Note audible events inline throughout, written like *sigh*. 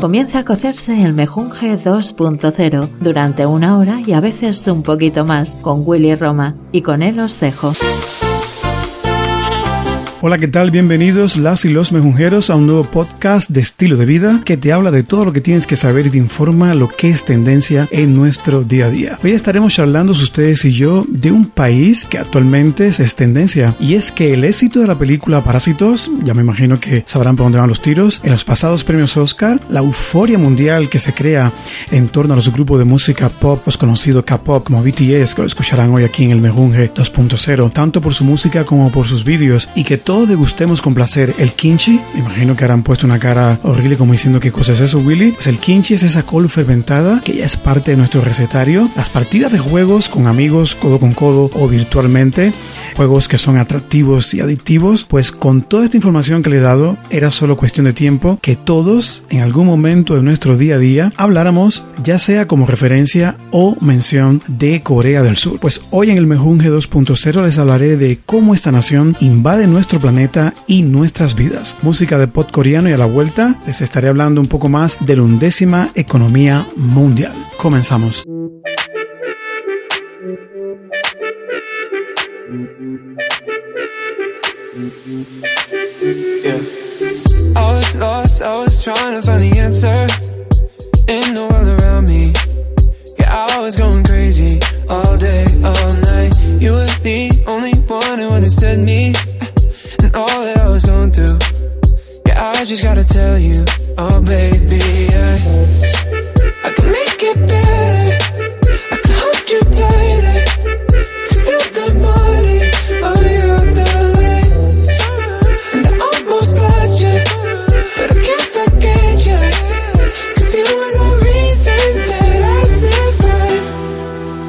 Comienza a cocerse el mejunje 2.0 durante una hora y a veces un poquito más con Willy Roma y con él os dejo. Hola, ¿qué tal? Bienvenidos las y los mejunjeros a un nuevo podcast de estilo de vida que te habla de todo lo que tienes que saber y te informa lo que es tendencia en nuestro día a día. Hoy estaremos charlando ustedes y yo de un país que actualmente es tendencia y es que el éxito de la película Parásitos, ya me imagino que sabrán por dónde van los tiros, en los pasados premios Oscar, la euforia mundial que se crea en torno a los grupos de música pop, los conocidos K-pop como BTS, que lo escucharán hoy aquí en el Mejunje 2.0, tanto por su música como por sus vídeos y que todos degustemos con placer el kimchi. Me imagino que harán puesto una cara horrible como diciendo qué cosa es eso, Willy. Pues el kimchi es esa col fermentada que ya es parte de nuestro recetario. Las partidas de juegos con amigos, codo con codo o virtualmente, juegos que son atractivos y adictivos, pues con toda esta información que le he dado, era solo cuestión de tiempo que todos, en algún momento de nuestro día a día, habláramos, ya sea como referencia o mención de Corea del Sur. Pues hoy en el Mejunge 2.0 les hablaré de cómo esta nación invade nuestro planeta y nuestras vidas. Música de pop coreano y a la vuelta les estaré hablando un poco más de la undécima economía mundial. Comenzamos. Yeah. I was going crazy all day, all night. You were the only one who understood me I just gotta tell you, oh baby, I, I can make it better. I can hold you tighter. Still the morning, oh you're the light. And I almost lost you, but I can't forget you. Cause you were the reason that I survived.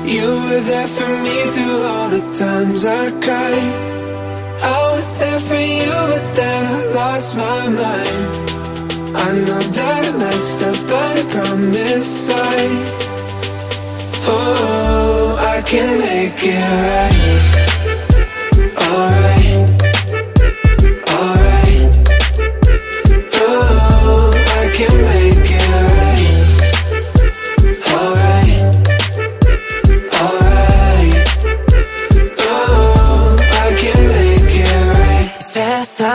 You were there for me through all the times I cried. I was there for you, but then lost my mind. I know that I messed up, but I promise I. Oh, I can make it right.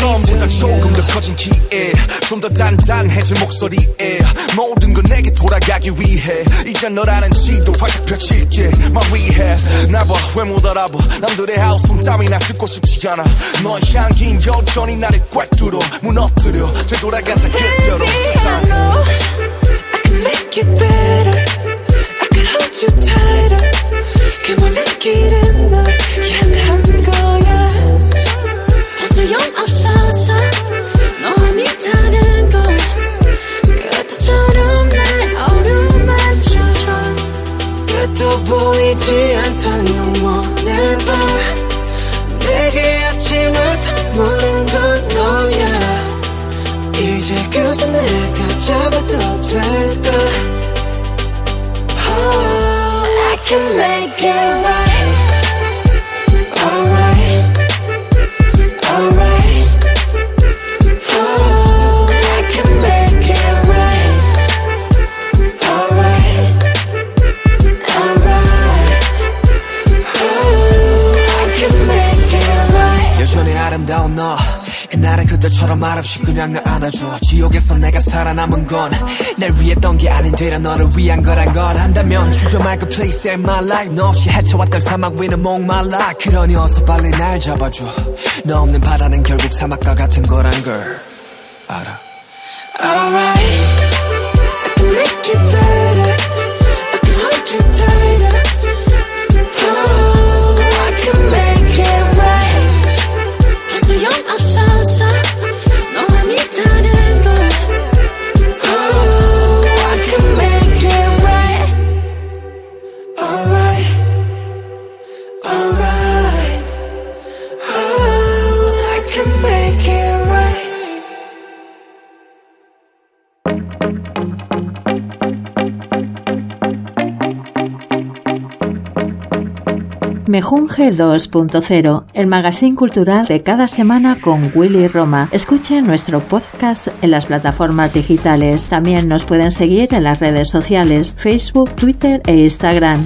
처음보다 조금 더 커진 기에 좀 더 단단해진 목소리에 모든 건 내게 돌아가기 위해 이제 너라는 지도 활짝 펼칠게 My rehab 나봐 왜 못 알아봐? 남들의 하우스 땀이나 듣고 싶지 않아 너의 향긴 여전히 나를 꽉 뚫어 무너뜨려 되돌아가자 그대로 I know I can make it better. I can hold you tighter. 그 모든 길은 널 take oh, I can make it right. 그때처럼 말없이 그냥 나 안아줘. 지옥에서 내가 살아남은 건 날 위했던 게 아닌 되려 너를 위한 거란 걸 안다면 주저 말고 please save my life. 너 없이 헤쳐왔던 사막 위는 목말라 그러니 어서 빨리 날 잡아줘. 너 없는 바다는 결국 사막과 같은 거란 걸 알아. Alright, I can make it better. I can hold you tighter. Mejunje 2.0, el magazine cultural de cada semana con Willy Roma. Escuche nuestro podcast en las plataformas digitales. También nos pueden seguir en las redes sociales, Facebook, Twitter e Instagram.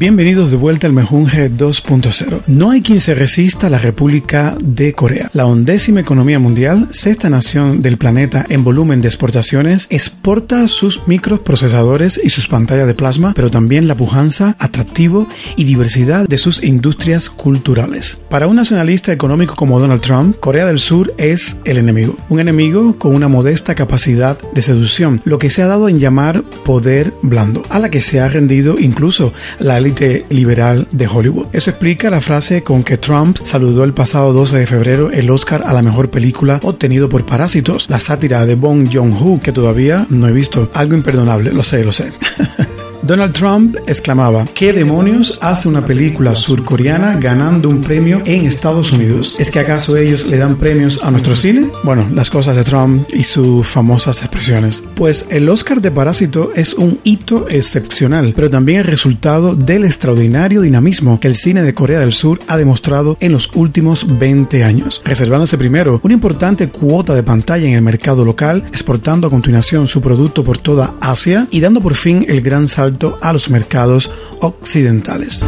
Bienvenidos de vuelta al Mejunje 2.0. No hay quien se resista a la República de Corea. La undécima economía mundial, sexta nación del planeta en volumen de exportaciones, exporta sus microprocesadores y sus pantallas de plasma, pero también la pujanza, atractivo y diversidad de sus industrias culturales. Para un nacionalista económico como Donald Trump, Corea del Sur es el enemigo. Un enemigo con una modesta capacidad de seducción, lo que se ha dado en llamar poder blando, a la que se ha rendido incluso la liberal de Hollywood. Eso explica la frase con que Trump saludó el pasado 12 de febrero el Oscar a la mejor película obtenido por Parásitos, la sátira de Bong Joon-ho que todavía no he visto. Algo imperdonable, lo sé, lo sé. *laughs* Donald Trump exclamaba, ¿qué demonios hace una película surcoreana ganando un premio en Estados Unidos? ¿Es que acaso ellos le dan premios a nuestro cine? Bueno, las cosas de Trump y sus famosas expresiones. Pues el Oscar de Parásito es un hito excepcional, pero también el resultado del extraordinario dinamismo que el cine de Corea del Sur ha demostrado en los últimos 20 años, reservándose primero una importante cuota de pantalla en el mercado local, exportando a continuación su producto por toda Asia y dando por fin el gran salto a los mercados occidentales.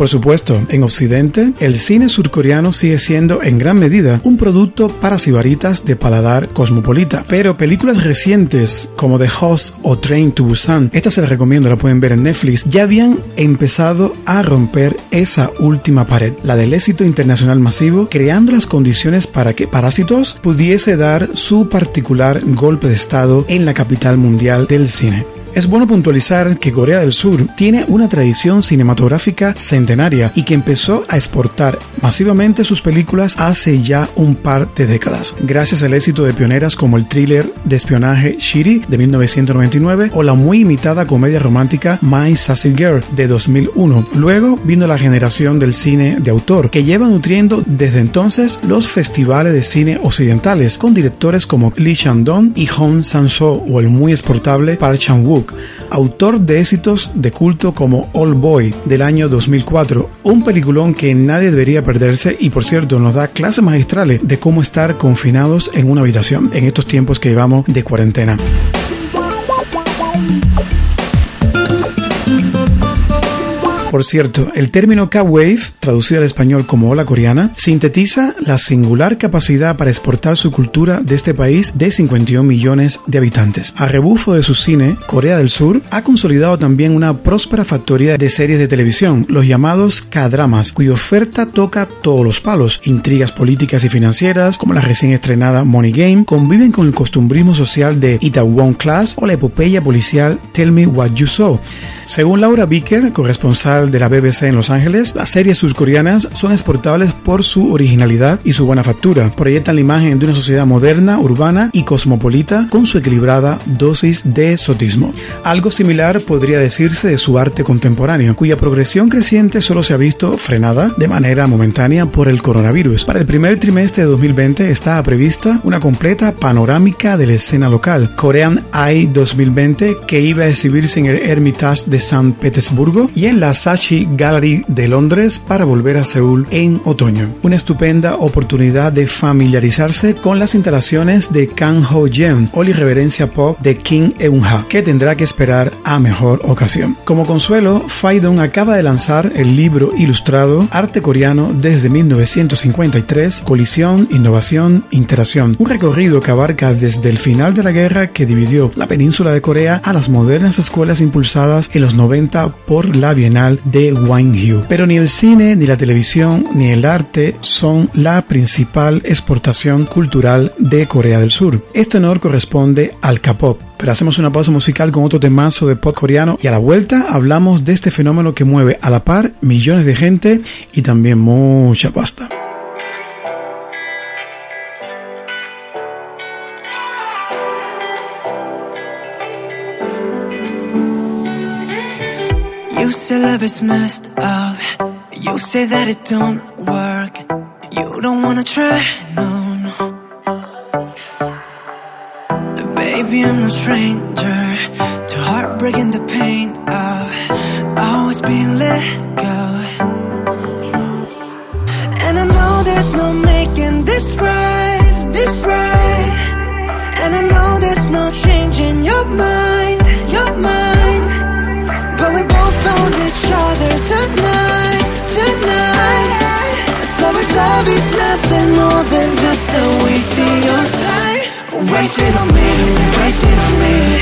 Por supuesto, en Occidente, el cine surcoreano sigue siendo en gran medida un producto para sibaritas de paladar cosmopolita, pero películas recientes como The Host o Train to Busan, esta se las recomiendo, la pueden ver en Netflix, ya habían empezado a romper esa última pared, la del éxito internacional masivo, creando las condiciones para que Parásitos pudiese dar su particular golpe de estado en la capital mundial del cine. Es bueno puntualizar que Corea del Sur tiene una tradición cinematográfica centenaria y que empezó a exportar masivamente sus películas hace ya un par de décadas, gracias al éxito de pioneras como el thriller de espionaje Shiri de 1999 o la muy imitada comedia romántica My Sassy Girl de 2001. Luego vino la generación del cine de autor, que lleva nutriendo desde entonces los festivales de cine occidentales, con directores como Lee Chandong y Hong Sang-soo o el muy exportable Park Chan-wook autor de éxitos de culto como All Boy del año 2004, un peliculón que nadie debería perderse y por cierto nos da clases magistrales de cómo estar confinados en una habitación en estos tiempos que llevamos de cuarentena. Por cierto, el término K-Wave, traducido al español como ola coreana, sintetiza la singular capacidad para exportar su cultura de este país de 51 millones de habitantes. A rebufo de su cine, Corea del Sur ha consolidado también una próspera factoría de series de televisión, los llamados K-dramas, cuya oferta toca todos los palos. Intrigas políticas y financieras, como la recién estrenada Money Game, conviven con el costumbrismo social de Itaewon Class o la epopeya policial Tell Me What You Saw. Según Laura Bicker, corresponsal de la BBC en Los Ángeles, las series surcoreanas son exportables por su originalidad y su buena factura. Proyectan la imagen de una sociedad moderna, urbana y cosmopolita con su equilibrada dosis de exotismo. Algo similar podría decirse de su arte contemporáneo, cuya progresión creciente solo se ha visto frenada de manera momentánea por el coronavirus. Para el primer trimestre de 2020 está prevista una completa panorámica de la escena local, Korean Eye 2020, que iba a exhibirse en el Hermitage de San Petersburgo y en la Gallery de Londres para volver a Seúl en otoño. Una estupenda oportunidad de familiarizarse con las instalaciones de Kang Ho Jem o la irreverencia pop de Kim Eun-ha, que tendrá que esperar a mejor ocasión. Como consuelo, Faidon acaba de lanzar el libro ilustrado Arte coreano desde 1953, Colisión, Innovación, Interacción, un recorrido que abarca desde el final de la guerra que dividió la península de Corea a las modernas escuelas impulsadas en los 90 por la Bienal de Gwangju. Pero ni el cine, ni la televisión, ni el arte son la principal exportación cultural de Corea del Sur. Este honor corresponde al K-pop. Pero hacemos una pausa musical con otro temazo de pop coreano y a la vuelta hablamos de este fenómeno que mueve a la par millones de gente y también mucha pasta. You say love is messed up You say that it don't work. You don't wanna try, no, no. Baby, I'm no stranger to heartbreak and the pain of always being let go. And I know there's no making this right, this right. And I know there's no changing your mind, found each other tonight, tonight. So if love is nothing more than just a waste of your time. Waste it on me, waste it on me.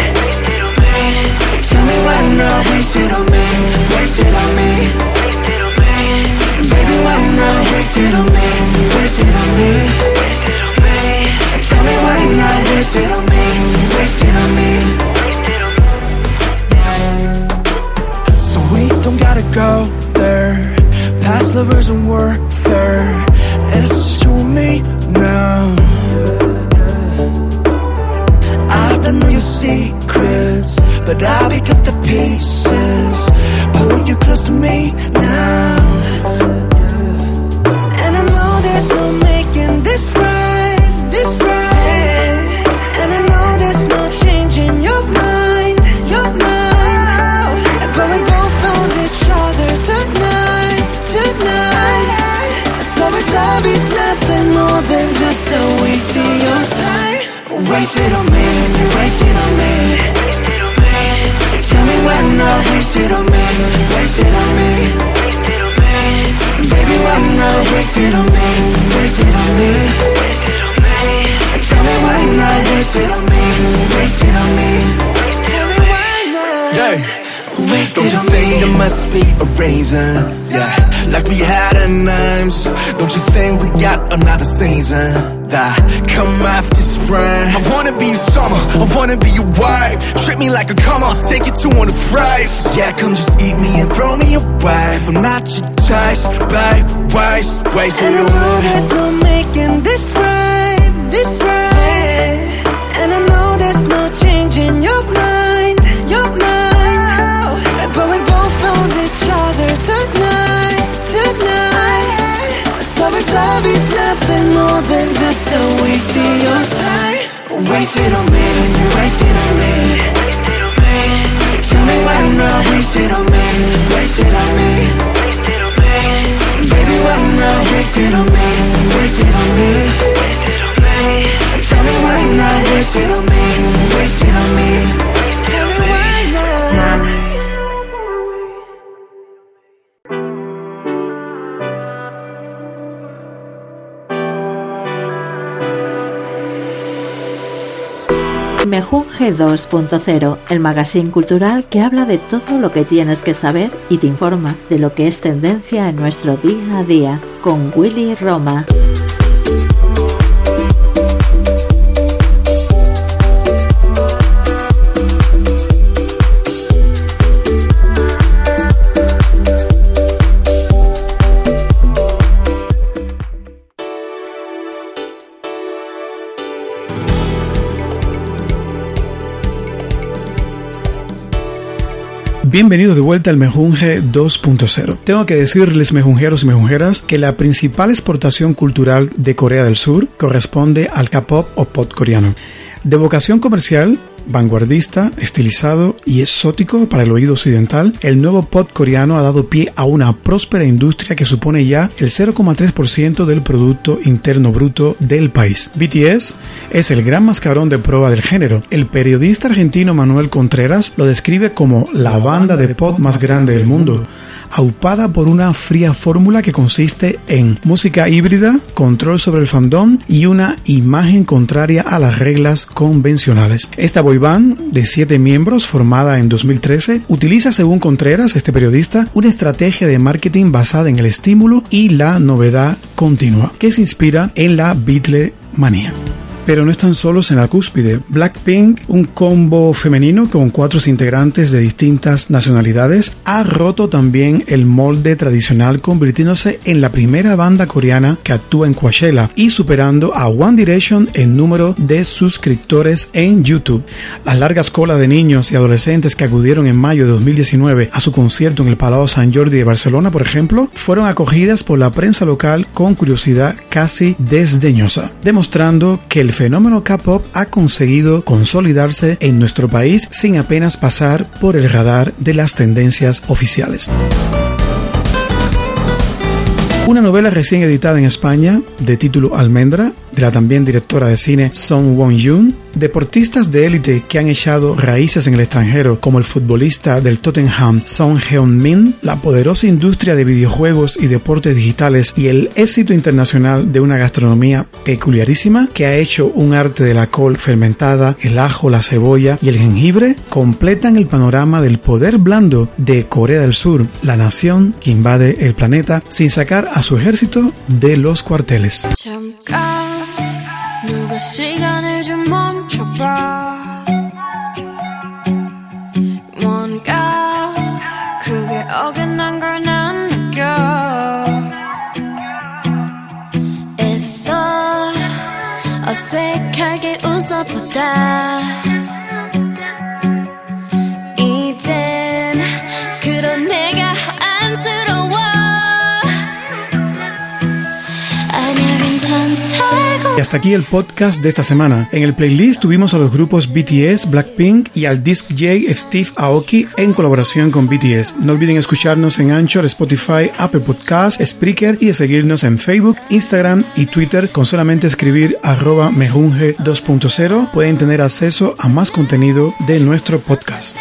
Waste it on me, waste it on me. Tell me why not. Yeah. Waste Don't you think me. there must be a reason? Yeah, like we had a names. Don't you think we got another season? That come after spring. I wanna be your summer, I wanna be your wife. Treat me like a come I'll take you to one of the fries. Yeah, come just eat me and throw me away. I'm not your choice, babe. Waste, waste And know away. there's no making this right, this right. Changing your mind, your mind. But we both found each other tonight, tonight. So if love is nothing more than just a waste of your time, waste it on me, waste it on me. Tell me why not waste it on me, waste it on me. Baby, why not waste it on me? Waste it on me. Waste it on me? Waste it on me. Tell me why not. Mejunje 2.0, el magazine cultural que habla de todo lo que tienes que saber y te informa de lo que es tendencia en nuestro día a día, con Willy Roma. Bienvenidos de vuelta al Mejunje 2.0. Tengo que decirles, mejunjeros y mejunjeras, que la principal exportación cultural de Corea del Sur corresponde al K-pop o pop coreano. De vocación comercial, vanguardista, estilizado y exótico para el oído occidental, el nuevo pop coreano ha dado pie a una próspera industria que supone ya el 0,3% del Producto Interno Bruto del país. BTS es el gran mascarón de prueba del género. El periodista argentino Manuel Contreras lo describe como la banda de pop más grande del mundo aupada por una fría fórmula que consiste en música híbrida, control sobre el fandom y una imagen contraria a las reglas convencionales. Esta boy band de siete miembros, formada en 2013, utiliza, según Contreras, este periodista, una estrategia de marketing basada en el estímulo y la novedad continua, que se inspira en la Beatle manía. Pero no están solos en la cúspide. Blackpink, un combo femenino con cuatro integrantes de distintas nacionalidades, ha roto también el molde tradicional convirtiéndose en la primera banda coreana que actúa en Coachella y superando a One Direction en número de suscriptores en YouTube. Las largas colas de niños y adolescentes que acudieron en mayo de 2019 a su concierto en el Palau San Jordi de Barcelona, por ejemplo, fueron acogidas por la prensa local con curiosidad casi desdeñosa, demostrando que el fenómeno K-pop ha conseguido consolidarse en nuestro país sin apenas pasar por el radar de las tendencias oficiales. Una novela recién editada en España, de título Almendra, de la también directora de cine Song Won-yoon, deportistas de élite que han echado raíces en el extranjero, como el futbolista del Tottenham Son Heung-min, la poderosa industria de videojuegos y deportes digitales y el éxito internacional de una gastronomía peculiarísima que ha hecho un arte de la col fermentada, el ajo, la cebolla y el jengibre, completan el panorama del poder blando de Corea del Sur, la nación que invade el planeta sin sacar a su ejército de los cuarteles. 누가 시간을 좀 멈춰봐. 뭔가 그게 어긋난 걸 난 느껴. 애써 어색하게 웃어보다 Y hasta aquí el podcast de esta semana. En el playlist tuvimos a los grupos BTS, Blackpink y al disc J Steve Aoki en colaboración con BTS. No olviden escucharnos en Anchor, Spotify, Apple Podcasts, Spreaker y seguirnos en Facebook, Instagram y Twitter con solamente escribir arroba mejunge 2.0 pueden tener acceso a más contenido de nuestro podcast.